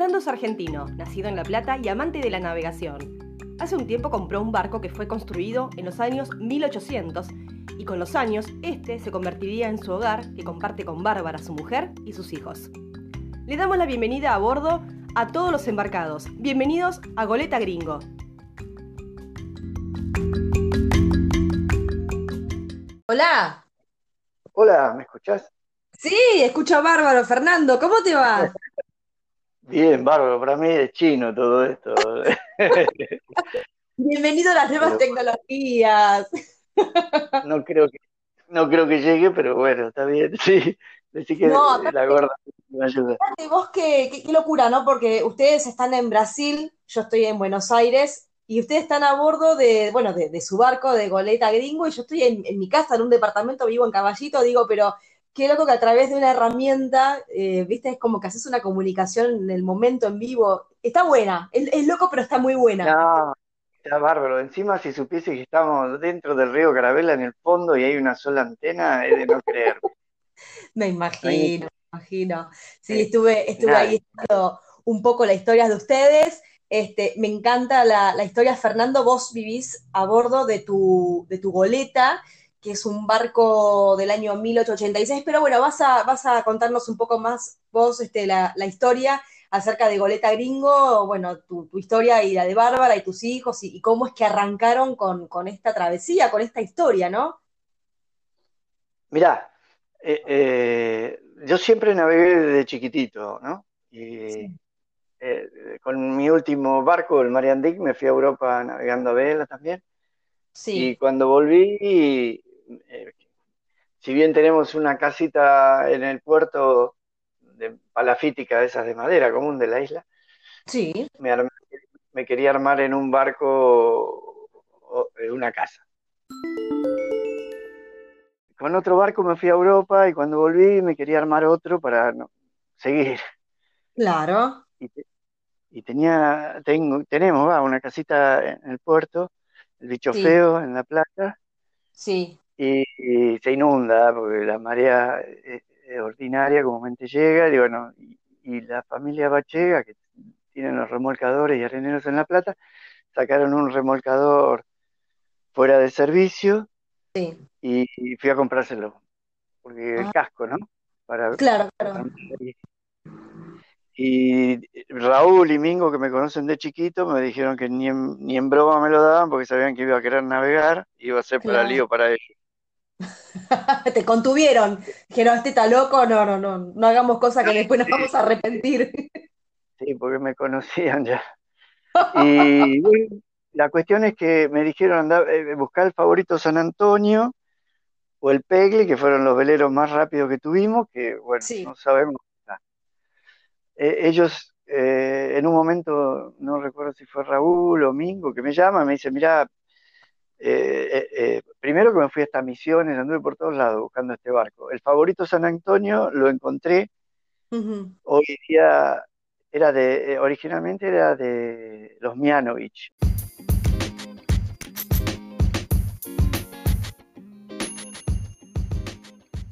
Fernando es argentino, nacido en La Plata y amante de la navegación. Hace un tiempo compró un barco que fue construido en los años 1800 y con los años este se convertiría en su hogar que comparte con Bárbara, su mujer y sus hijos. Le damos la bienvenida a bordo a todos los embarcados. Bienvenidos a Goleta Gringo. Hola. Hola, ¿me escuchás? Sí, escucha bárbaro. Fernando, ¿cómo te va? Bien, bárbaro, para mí es chino todo esto. Bienvenido a las nuevas tecnologías. No creo que, no creo que llegue, pero bueno, está bien, sí. Decí que la gorda me ayuda. Vos qué, qué, locura, ¿no? Porque ustedes están en Brasil, yo estoy en Buenos Aires, y ustedes están a bordo de, bueno, de, su barco de goleta gringo, y yo estoy en, en, mi casa, en un departamento, vivo en Caballito, digo, pero qué loco que a través de una herramienta, eh, viste, es como que haces una comunicación en el momento, en vivo. Está buena, es, loco, pero está muy buena. No, está bárbaro. Encima, si supiese que estamos dentro del río Carabela en el fondo y hay una sola antena, es de no creer. me imagino, me imagino. Sí, estuve, estuve ahí un poco la historia de ustedes. Este, me encanta la, la, historia, Fernando, vos vivís a bordo de tu, de tu goleta que es un barco del año 1886, pero bueno, vas a, vas a contarnos un poco más vos este, la, historia acerca de Goleta Gringo, bueno, tu, historia y la de Bárbara y tus hijos y, cómo es que arrancaron con, esta travesía, con esta historia, ¿no? Mirá, eh, eh, yo siempre navegué desde chiquitito, ¿no? Y eh, con mi último barco, el Marian Dick, me fui a Europa navegando a vela también. Sí. Y cuando volví, eh, si bien tenemos una casita en el puerto de palafítica, de esas de madera común de la isla, sí. me, quería armar en un barco en una casa. Con otro barco me fui a Europa y cuando volví me quería armar otro para seguir. Claro. Y, tenía, tengo, tenemos una casita en el puerto, el bicho feo en la playa. Sí y, se inunda porque la marea es, ordinaria, comúnmente llega, y bueno, y, la familia Bachega, que tienen los remolcadores y areneros en La Plata, sacaron un remolcador fuera de servicio y, fui a comprárselo, porque el ah. casco, ¿no? Para, claro, claro. Y Raúl y Mingo, que me conocen de chiquito, me dijeron que ni en, ni en broma me lo daban porque sabían que iba a querer navegar, iba a ser para lío para ellos. Te contuvieron. Dijeron, este está loco, no, no, no, no hagamos cosas que después nos vamos a arrepentir. Sí, porque me conocían ya. Y la cuestión es que me dijeron andar, eh, buscar el favorito San Antonio o el Pegli, que fueron los veleros más rápidos que tuvimos, que bueno, no sabemos. Eh, ellos eh, en un momento, no recuerdo si fue Raúl o Mingo, que me llama, me dice, mira, eh, eh, eh, primero que me fui a estas misiones, anduve por todos lados buscando este barco. El favorito San Antonio lo encontré. Hoy día era de, originalmente era de los Mianovich.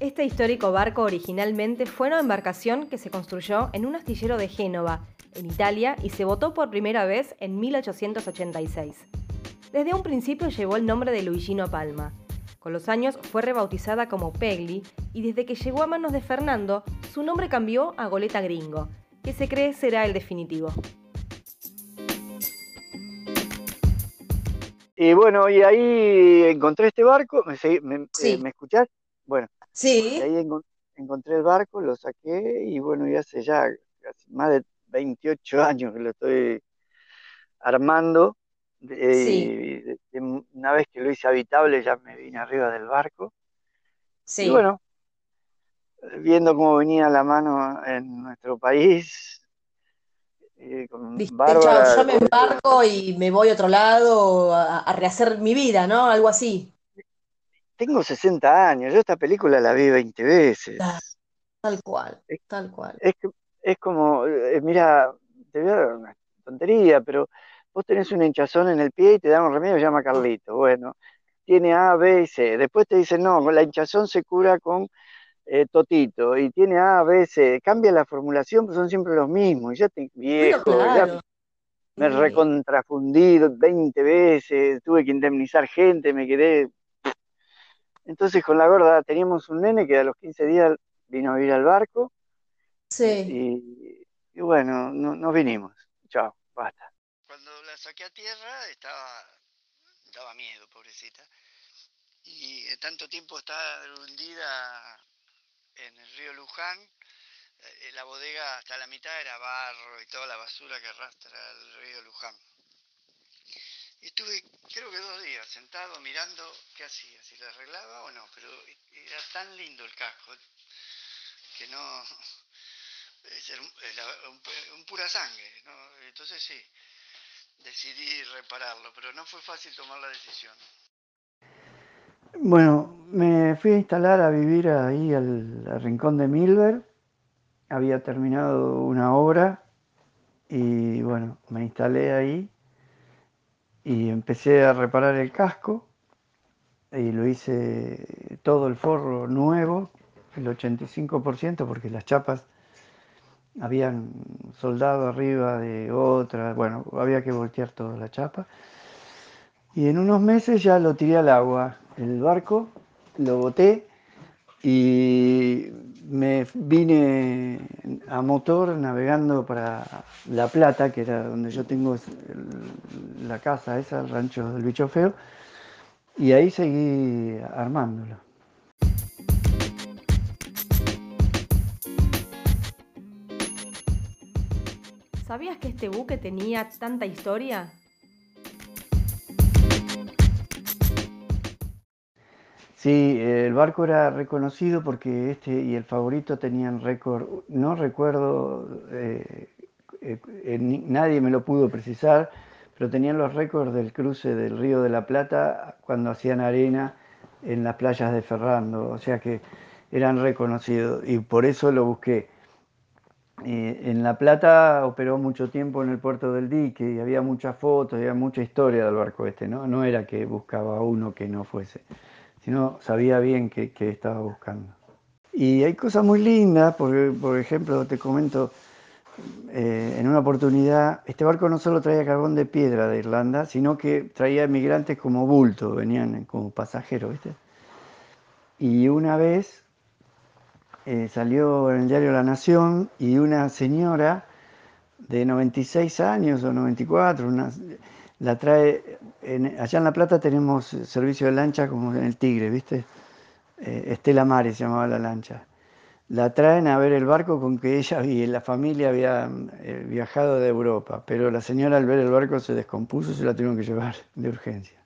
Este histórico barco originalmente fue una embarcación que se construyó en un astillero de Génova, en Italia, y se votó por primera vez en 1886. Desde un principio llevó el nombre de Luigino Palma. Con los años fue rebautizada como Pegli y desde que llegó a manos de Fernando, su nombre cambió a Goleta Gringo, que se cree será el definitivo. Y bueno, y ahí encontré este barco, ¿me, eh, ¿me escuchás? Bueno, sí. ahí encontré el barco, lo saqué y bueno, ya hace ya más de 28 años que lo estoy armando una vez que lo hice habitable ya me vine arriba del barco. Sí. Y bueno, viendo cómo venía la mano en nuestro país. Eh, yo me embarco y me voy a otro lado a, rehacer mi vida, ¿no? Algo así. Tengo 60 años, yo esta película la vi 20 veces. Tal cual, tal cual. Es, es como, eh, mira, te voy a dar una tontería, pero vos tenés una hinchazón en el pie y te dan un remedio que se llama Carlito. Bueno, tiene A, B y C. Después te dicen, no, la hinchazón se cura con eh, Totito, y tiene A, B, C, cambia la formulación, pues son siempre los mismos, y ya estoy viejo, ya me recontrafundí 20 veces, tuve que indemnizar gente, me quedé... Entonces con la gorda teníamos un nene que a los 15 días vino a vivir al barco, sí. y, bueno, no, nos vinimos, chao, basta. Saqué a tierra estaba, daba miedo, pobrecita, y tanto tiempo estaba hundida en el río Luján, eh, la bodega hasta la mitad era barro y toda la basura que arrastra el río Luján. Y estuve, creo que dos días, sentado mirando qué hacía, si la arreglaba o no, pero era tan lindo el casco que no. Es un, pura sangre, ¿no? Entonces sí, decidí repararlo, pero no fue fácil tomar la decisión. Bueno, me fui a instalar a vivir ahí al, rincón de Milver. Había terminado una obra y bueno, me instalé ahí y empecé a reparar el casco y lo hice todo el forro nuevo, el 85%, porque las chapas habían soldado arriba de otra, bueno, había que voltear toda la chapa. Y en unos meses ya lo tiré al agua, el barco, lo boté y me vine a motor navegando para La Plata, que era donde yo tengo la casa esa, el rancho del bicho feo, y ahí seguí armándolo. ¿Sabías que este buque tenía tanta historia? Sí, el barco era reconocido porque este y el favorito tenían récord, no recuerdo, eh, eh, nadie me lo pudo precisar, pero tenían los récords del cruce del Río de la Plata cuando hacían arena en las playas de Ferrando, o sea que eran reconocidos y por eso lo busqué. Eh, en La Plata operó mucho tiempo en el puerto del dique y había muchas fotos, había mucha historia del barco este, ¿no? Era que buscaba uno que no fuese sino sabía bien qué, estaba buscando. Y hay cosas muy lindas, porque, por ejemplo, te comento, eh, en una oportunidad, este barco no solo traía carbón de piedra de Irlanda, sino que traía emigrantes como bulto, venían como pasajeros, ¿viste? Y una vez eh, salió en el diario La Nación y una señora de 96 años o 94, una, la trae, allá en La Plata tenemos servicio de lancha como en el Tigre, ¿viste? Eh, Estela Mare se llamaba la lancha. La traen a ver el barco con que ella y la familia habían eh, viajado de Europa, pero la señora al ver el barco se descompuso y se la tuvieron que llevar de urgencia.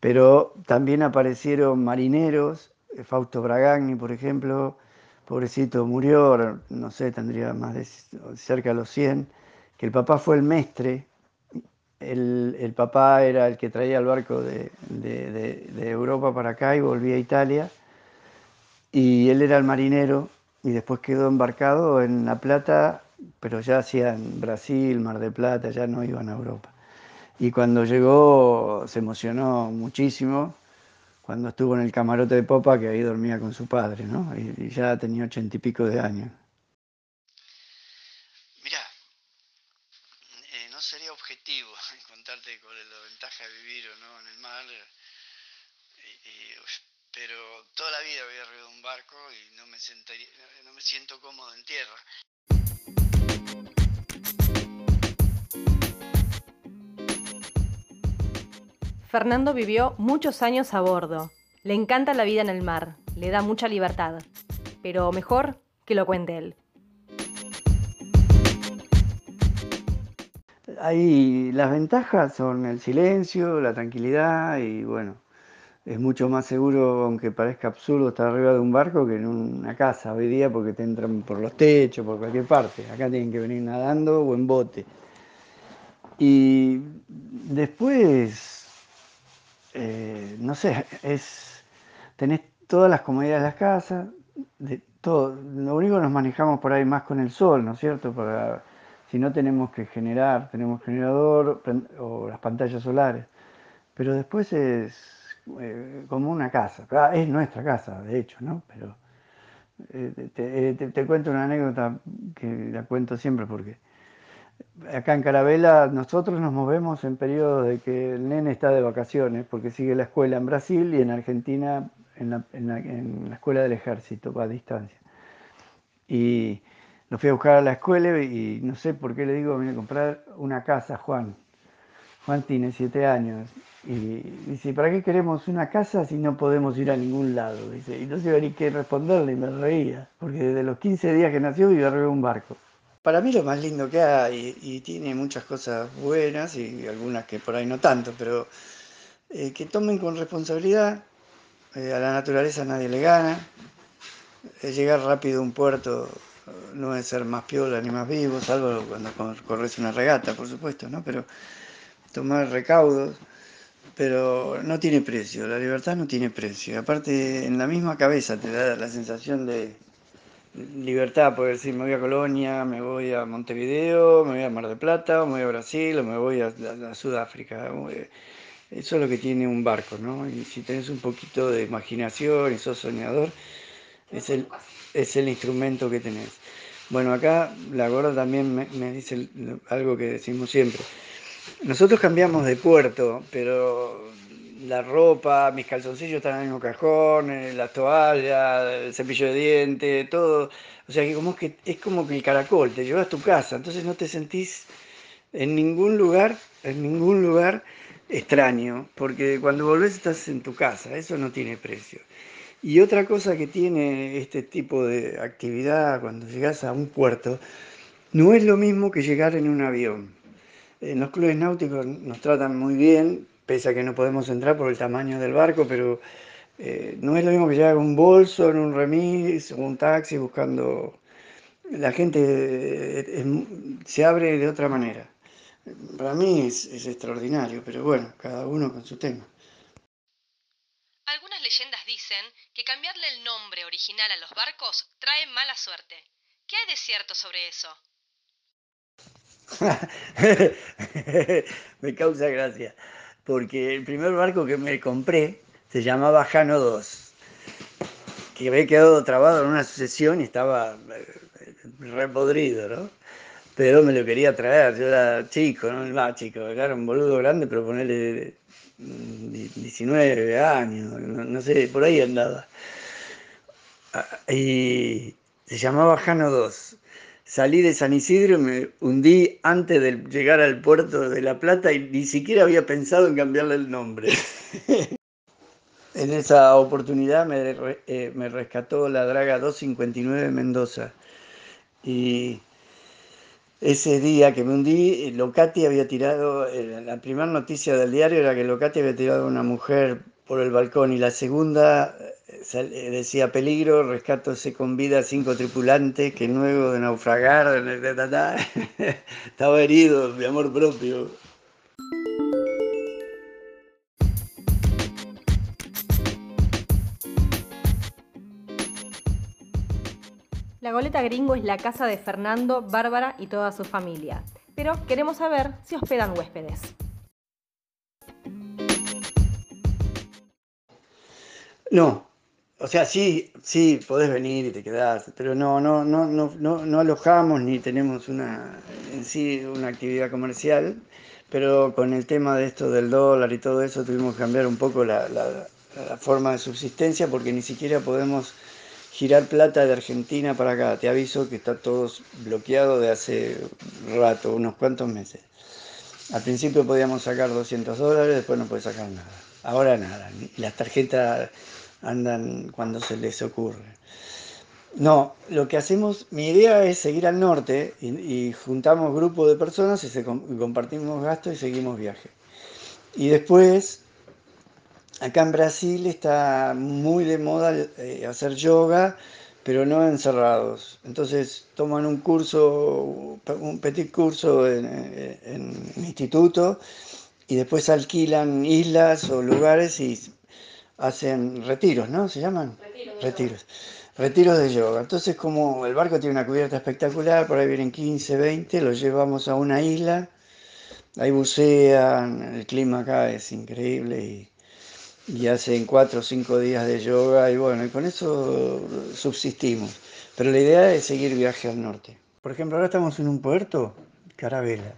Pero también aparecieron marineros, Fausto Bragagni, por ejemplo, pobrecito, murió, no sé, tendría más de cerca de los 100, que el papá fue el mestre el, papá era el que traía el barco de, Europa para acá y volvía a Italia. Y él era el marinero y después quedó embarcado en La Plata, pero ya hacían Brasil, Mar de Plata, ya no iban a Europa. Y cuando llegó se emocionó muchísimo cuando estuvo en el camarote de popa que ahí dormía con su padre, ¿no? y ya tenía ochenta y pico de años. toda la vida había arriba un barco y no me, no me siento cómodo en tierra. Fernando vivió muchos años a bordo. Le encanta la vida en el mar, le da mucha libertad. Pero mejor que lo cuente él. Ahí las ventajas son el silencio, la tranquilidad y bueno, es mucho más seguro, aunque parezca absurdo, estar arriba de un barco que en una casa hoy día porque te entran por los techos, por cualquier parte. Acá tienen que venir nadando o en bote. Y después, eh, no sé, es tenés todas las comodidades de las casas, de todo. Lo único que nos manejamos por ahí más con el sol, ¿no es cierto? Para, si no tenemos que generar, tenemos generador o las pantallas solares. Pero después es eh, como una casa. Ah, es nuestra casa, de hecho, ¿no? Pero te, te, cuento una anécdota que la cuento siempre porque acá en Carabela nosotros nos movemos en periodo de que el nene está de vacaciones porque sigue la escuela en Brasil y en Argentina en la, escuela del ejército, va a distancia. Y lo fui a buscar a la escuela y no sé por qué le digo, vine a comprar una casa, Juan. Juan tiene siete años. Y dice, ¿para qué queremos una casa si no podemos ir a ningún lado? Dice, y no sé ni qué responderle y me reía, porque desde los 15 días que nació vive arriba un barco. Para mí lo más lindo que hay, y tiene muchas cosas buenas y algunas que por ahí no tanto, pero eh, que tomen con responsabilidad, eh, a la naturaleza nadie le gana, llegar rápido a un puerto no es ser más piola ni más vivo, salvo cuando corres una regata, por supuesto, ¿no? Pero tomar recaudos, pero no tiene precio, la libertad no tiene precio. Aparte, en la misma cabeza te da la sensación de libertad, poder decir, me voy a Colonia, me voy a Montevideo, me voy a Mar del Plata, me voy a Brasil, o me voy a, Sudáfrica. Eso es lo que tiene un barco, ¿no? Y si tenés un poquito de imaginación y sos soñador, es el, es el instrumento que tenés. Bueno, acá la gorda también me, dice algo que decimos siempre. Nosotros cambiamos de puerto, pero la ropa, mis calzoncillos están en el mismo cajón, eh, las toallas, el cepillo de dientes, todo. O sea que como que es como que el caracol te llevas a tu casa, entonces no te sentís en ningún lugar, en ningún lugar extraño, porque cuando volvés estás en tu casa, eso no tiene precio. Y otra cosa que tiene este tipo de actividad cuando llegas a un puerto, no es lo mismo que llegar en un avión. En los clubes náuticos nos tratan muy bien, pese a que no podemos entrar por el tamaño del barco, pero eh, no es lo mismo que llegar un bolso, en un remis, o un taxi buscando... La gente eh, se abre de otra manera. Para mí es extraordinario, pero bueno, cada uno con su tema. Algunas leyendas dicen que cambiarle el nombre original a los barcos trae mala suerte. ¿Qué hay de cierto sobre eso? me causa gracia, porque el primer barco que me compré se llamaba Jano 2, que había quedado trabado en una sucesión y estaba eh, repodrido, ¿no? Pero me lo quería traer, yo era chico, ¿no? Más chico, era un boludo grande, pero ponerle 19 años, no, sé, por ahí andaba. Ah, y se llamaba Jano 2. Salí de San Isidro y me hundí antes de llegar al puerto de La Plata y ni siquiera había pensado en cambiarle el nombre. en esa oportunidad me, eh, me rescató la Draga 259 Mendoza. Y ese día que me hundí, Locati había tirado, eh, la primera noticia del diario era que Locati había tirado a una mujer por el balcón y la segunda eh, eh, decía peligro, rescatóse con vida cinco tripulantes que luego de naufragar estaba herido de amor propio. La Goleta Gringo es la casa de Fernando, Bárbara y toda su familia, pero queremos saber si hospedan huéspedes. No, o sea, sí, sí, podés venir y te quedás, pero no, no, no, no, no, alojamos ni tenemos una, en sí una actividad comercial, pero con el tema de esto del dólar y todo eso tuvimos que cambiar un poco la forma de subsistencia porque ni siquiera podemos girar plata de Argentina para acá. Te aviso que está todo bloqueado de hace rato, unos cuantos meses. Al principio podíamos sacar 200 dólares, después no puedes sacar nada. Ahora nada. Las tarjetas andan cuando se les ocurre. No, lo que hacemos, mi idea es seguir al norte y, juntamos grupos de personas y, compartimos gastos y seguimos viaje. Y después Acá en Brasil está muy de moda eh, hacer yoga, pero no encerrados. Entonces toman un curso, un petit curso en, en, instituto y después alquilan islas o lugares y hacen retiros, ¿no? ¿Se llaman? Retiros. Retiros. Retiros de yoga. Entonces, como el barco tiene una cubierta espectacular, por ahí vienen 15, 20, los llevamos a una isla, ahí bucean, el clima acá es increíble y y hacen cuatro o cinco días de yoga y bueno, y con eso subsistimos. Pero la idea es seguir viaje al norte. Por ejemplo, ahora estamos en un puerto, Carabela,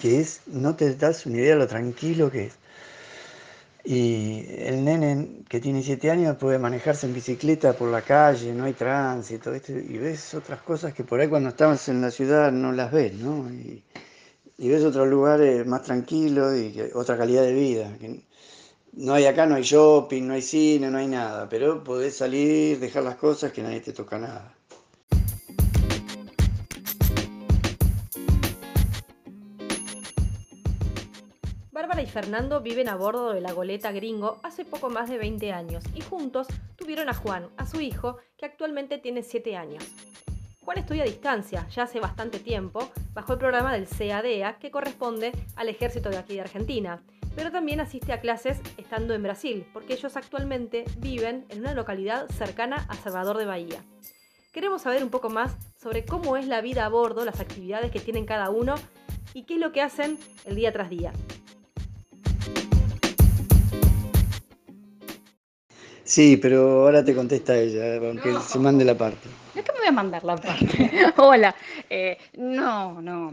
que es, no te das una idea de lo tranquilo que es. Y el nene que tiene siete años puede manejarse en bicicleta por la calle, no hay tránsito, y ves otras cosas que por ahí cuando estamos en la ciudad no las ves, ¿no? Y, ves otros lugares más tranquilos y otra calidad de vida. no hay acá, no hay shopping, no hay cine, no hay nada, pero podés salir, dejar las cosas que nadie te toca nada. Fernando viven a bordo de la goleta Gringo hace poco más de 20 años y juntos tuvieron a Juan, a su hijo, que actualmente tiene 7 años. Juan estudia a distancia, ya hace bastante tiempo, bajo el programa del CADEA, que corresponde al ejército de aquí de Argentina, pero también asiste a clases estando en Brasil, porque ellos actualmente viven en una localidad cercana a Salvador de Bahía. Queremos saber un poco más sobre cómo es la vida a bordo, las actividades que tienen cada uno y qué es lo que hacen el día tras día. Sí, pero ahora te contesta ella, aunque se mande la parte. ¿De qué me voy a mandar la parte? Hola. Eh, no, no.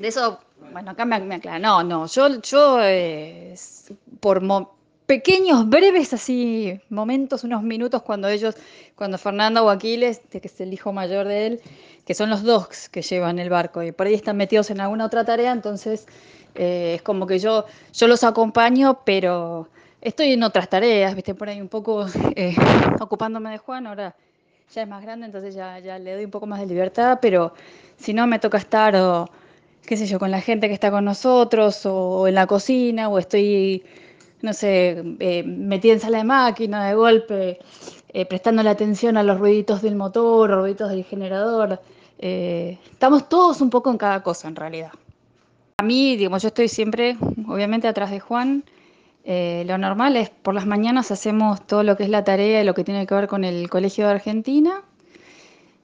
De eso, bueno, acá me, me aclara. No, no. Yo, yo eh, por pequeños, breves así momentos, unos minutos cuando ellos, cuando Fernando o Aquiles, que es el hijo mayor de él, que son los dos que llevan el barco y por ahí están metidos en alguna otra tarea, entonces eh, es como que yo, yo los acompaño, pero Estoy en otras tareas, viste, por ahí un poco eh, ocupándome de Juan, ahora ya es más grande, entonces ya, le doy un poco más de libertad, pero si no me toca estar, qué sé yo, con la gente que está con nosotros, o, en la cocina, o estoy, no sé, eh, metida en sala de máquina de golpe, eh, prestando la atención a los ruiditos del motor, ruiditos del generador. estamos todos un poco en cada cosa, en realidad. A mí, digamos, yo estoy siempre, obviamente, atrás de Juan, eh, lo normal es por las mañanas hacemos todo lo que es la tarea y lo que tiene que ver con el Colegio de Argentina.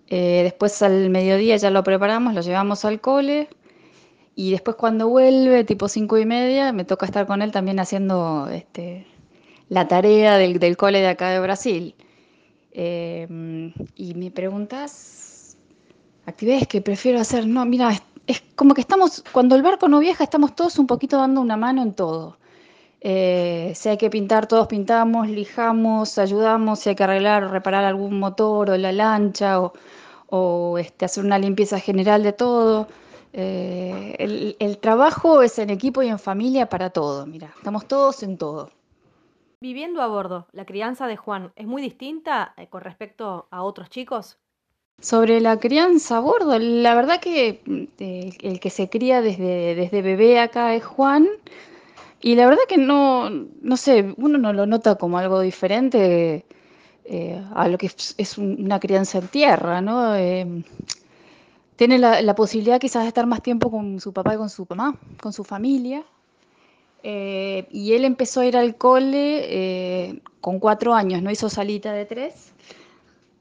Eh, después al mediodía ya lo preparamos, lo llevamos al cole. Y después cuando vuelve, tipo cinco y media, me toca estar con él también haciendo este, la tarea del, cole de acá de Brasil. Eh, y me preguntas, actividades que prefiero hacer. No, mira, es como que estamos, cuando el barco no viaja, estamos todos un poquito dando una mano en todo. Eh, si hay que pintar, todos pintamos, lijamos, ayudamos, si hay que arreglar o reparar algún motor o la lancha o, este, hacer una limpieza general de todo. Eh, el, trabajo es en equipo y en familia para todo, mira, estamos todos en todo. Viviendo a bordo, ¿la crianza de Juan es muy distinta eh, con respecto a otros chicos? Sobre la crianza a bordo, la verdad que el, que se cría desde, desde bebé acá es Juan, y la verdad que no, no sé, uno no lo nota como algo diferente eh, a lo que es, una crianza en tierra, ¿no? Eh, tiene la, posibilidad quizás de estar más tiempo con su papá y con su mamá, con su familia. Eh, y él empezó a ir al cole con cuatro años, no hizo salita de tres,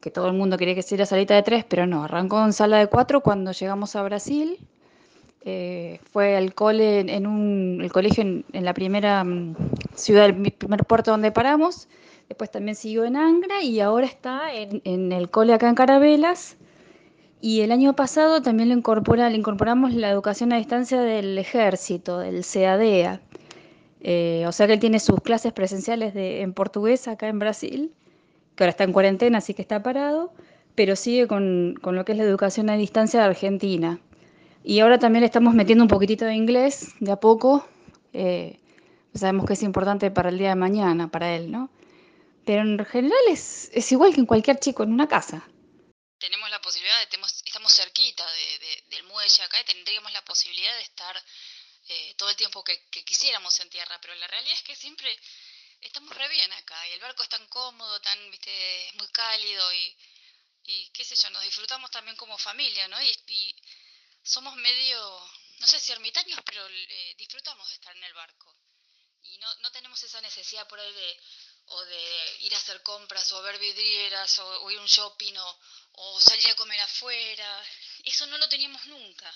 que todo el mundo quería que hiciera salita de tres, pero no, arrancó en sala de cuatro cuando llegamos a Brasil eh, fue al cole en un, el colegio en, la primera mm, ciudad, el primer puerto donde paramos. Después también siguió en Angra y ahora está en, el cole acá en Carabelas. Y el año pasado también le, incorpora, le incorporamos la educación a distancia del ejército, del CADEA. Eh, o sea que él tiene sus clases presenciales de, en portugués acá en Brasil, que ahora está en cuarentena, así que está parado, pero sigue con, con lo que es la educación a distancia de Argentina. Y ahora también le estamos metiendo un poquitito de inglés de a poco. Eh, sabemos que es importante para el día de mañana, para él, ¿no? Pero en general es, es igual que en cualquier chico en una casa. Tenemos la posibilidad, de, estamos cerquita del muelle acá y tendríamos la posibilidad de estar eh, todo el tiempo que, quisiéramos en tierra, pero la realidad es que siempre estamos re bien acá y el barco es tan cómodo, tan, viste, muy cálido y, y qué sé yo, nos disfrutamos también como familia, ¿no? y somos medio, no sé si ermitaños, pero eh, disfrutamos de estar en el barco. Y no, no tenemos esa necesidad por ahí de, o de ir a hacer compras, o ver vidrieras, o, ir a un shopping, o, o salir a comer afuera. Eso no lo teníamos nunca.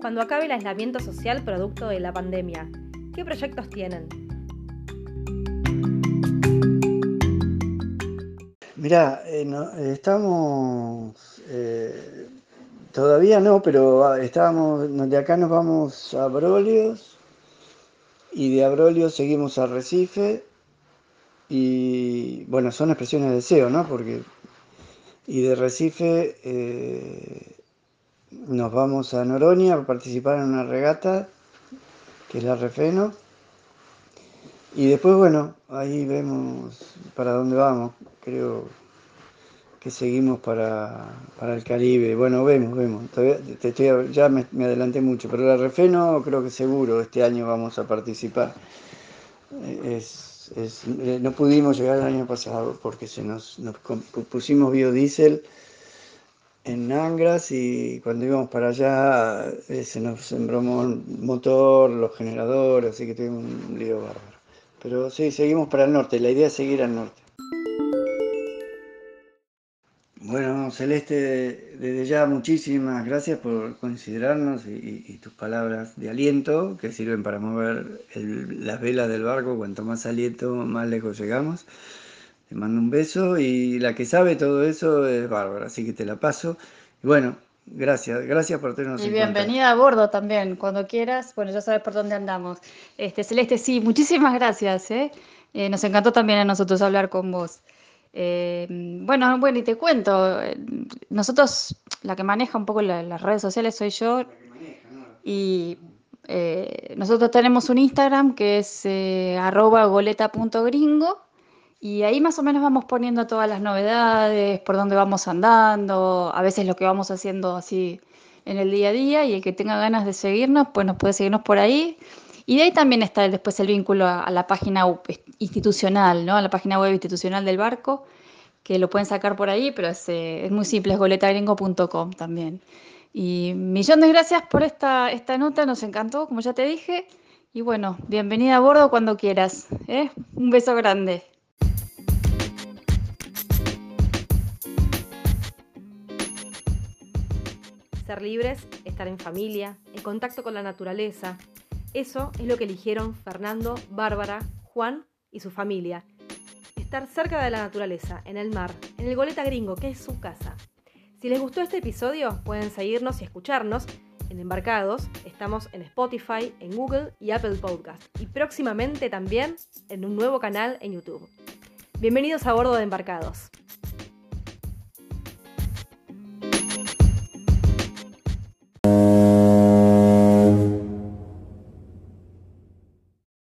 cuando acabe el aislamiento social producto de la pandemia? ¿Qué proyectos tienen? Mirá, eh, estamos, eh, todavía no, pero ah, estábamos, de acá nos vamos a Brolios y de Abrolio seguimos a Recife y bueno, son expresiones de deseo, ¿no? Porque y de Recife eh, nos vamos a Noronia a participar en una regata que es la Refeno y después bueno, ahí vemos para dónde vamos, creo que seguimos para, el Caribe. Bueno, vemos, vemos. ya me, adelanté mucho, pero la Refeno creo que seguro este año vamos a participar. Eh, no pudimos llegar el año pasado porque se nos, pusimos biodiesel en Angras y cuando íbamos para allá eh, se nos embromó el motor, los generadores, así que tuvimos un lío bárbaro. Pero sí, seguimos para el norte, la idea es seguir al norte. Bueno, Celeste, desde ya muchísimas gracias por considerarnos y, tus palabras de aliento que sirven para mover las velas del barco. Cuanto más aliento, más lejos llegamos. Te mando un beso y la que sabe todo eso es Bárbara, así que te la paso. Y bueno, gracias, gracias por tenernos. Y bienvenida a bordo también, cuando quieras. Bueno, ya sabes por dónde andamos. Este, Celeste, sí, muchísimas gracias. ¿eh? Eh, nos encantó también a nosotros hablar con vos. Eh, bueno, bueno, y te cuento, eh, nosotros, la que maneja un poco las redes sociales soy yo, y nosotros tenemos un Instagram que es arroba goleta.gringo, y ahí más o menos vamos poniendo todas las novedades, por dónde vamos andando, a veces lo que vamos haciendo así en el día a día, y el que tenga ganas de seguirnos, pues nos puede seguirnos por ahí. Y de ahí también está después el vínculo a, la página institucional, ¿no? A la página web institucional del barco, que lo pueden sacar por ahí, pero es, eh, muy simple, es goletagringo.com también. Y millón de gracias por esta, esta nota, nos encantó, como ya te dije. Y bueno, bienvenida a bordo cuando quieras. ¿eh? Un beso grande. Ser libres, estar en familia, en contacto con la naturaleza, eso es lo que eligieron Fernando, Bárbara, Juan y su familia. Estar cerca de la naturaleza, en el mar, en el Goleta Gringo, que es su casa. Si les gustó este episodio, pueden seguirnos y escucharnos en Embarcados. Estamos en Spotify, en Google y Apple Podcast. Y próximamente también en un nuevo canal en YouTube. Bienvenidos a bordo de Embarcados.